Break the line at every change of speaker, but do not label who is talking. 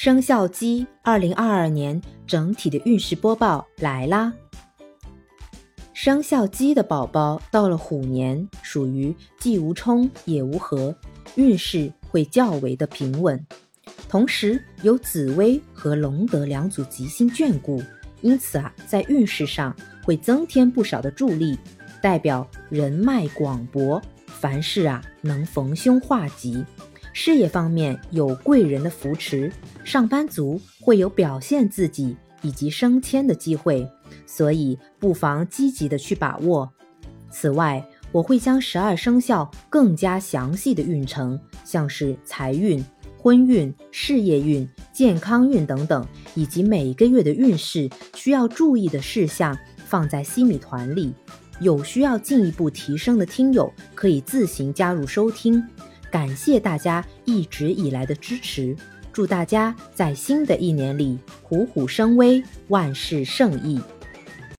生肖鸡二零二二年整体的运势播报来啦！生肖鸡的宝宝到了虎年，属于既无冲也无合，运势会较为的平稳。同时有紫薇和龙德两组吉星眷顾，因此啊，在运势上会增添不少的助力，代表人脉广博，凡事啊能逢凶化吉。事业方面有贵人的扶持，上班族会有表现自己以及升迁的机会，所以不妨积极的去把握。此外，我会将十二生肖更加详细的运程，像是财运、婚运、事业运、健康运等等，以及每个月的运势需要注意的事项，放在西米团里。有需要进一步提升的听友，可以自行加入收听。感谢大家一直以来的支持，祝大家在新的一年里虎虎生威，万事胜意。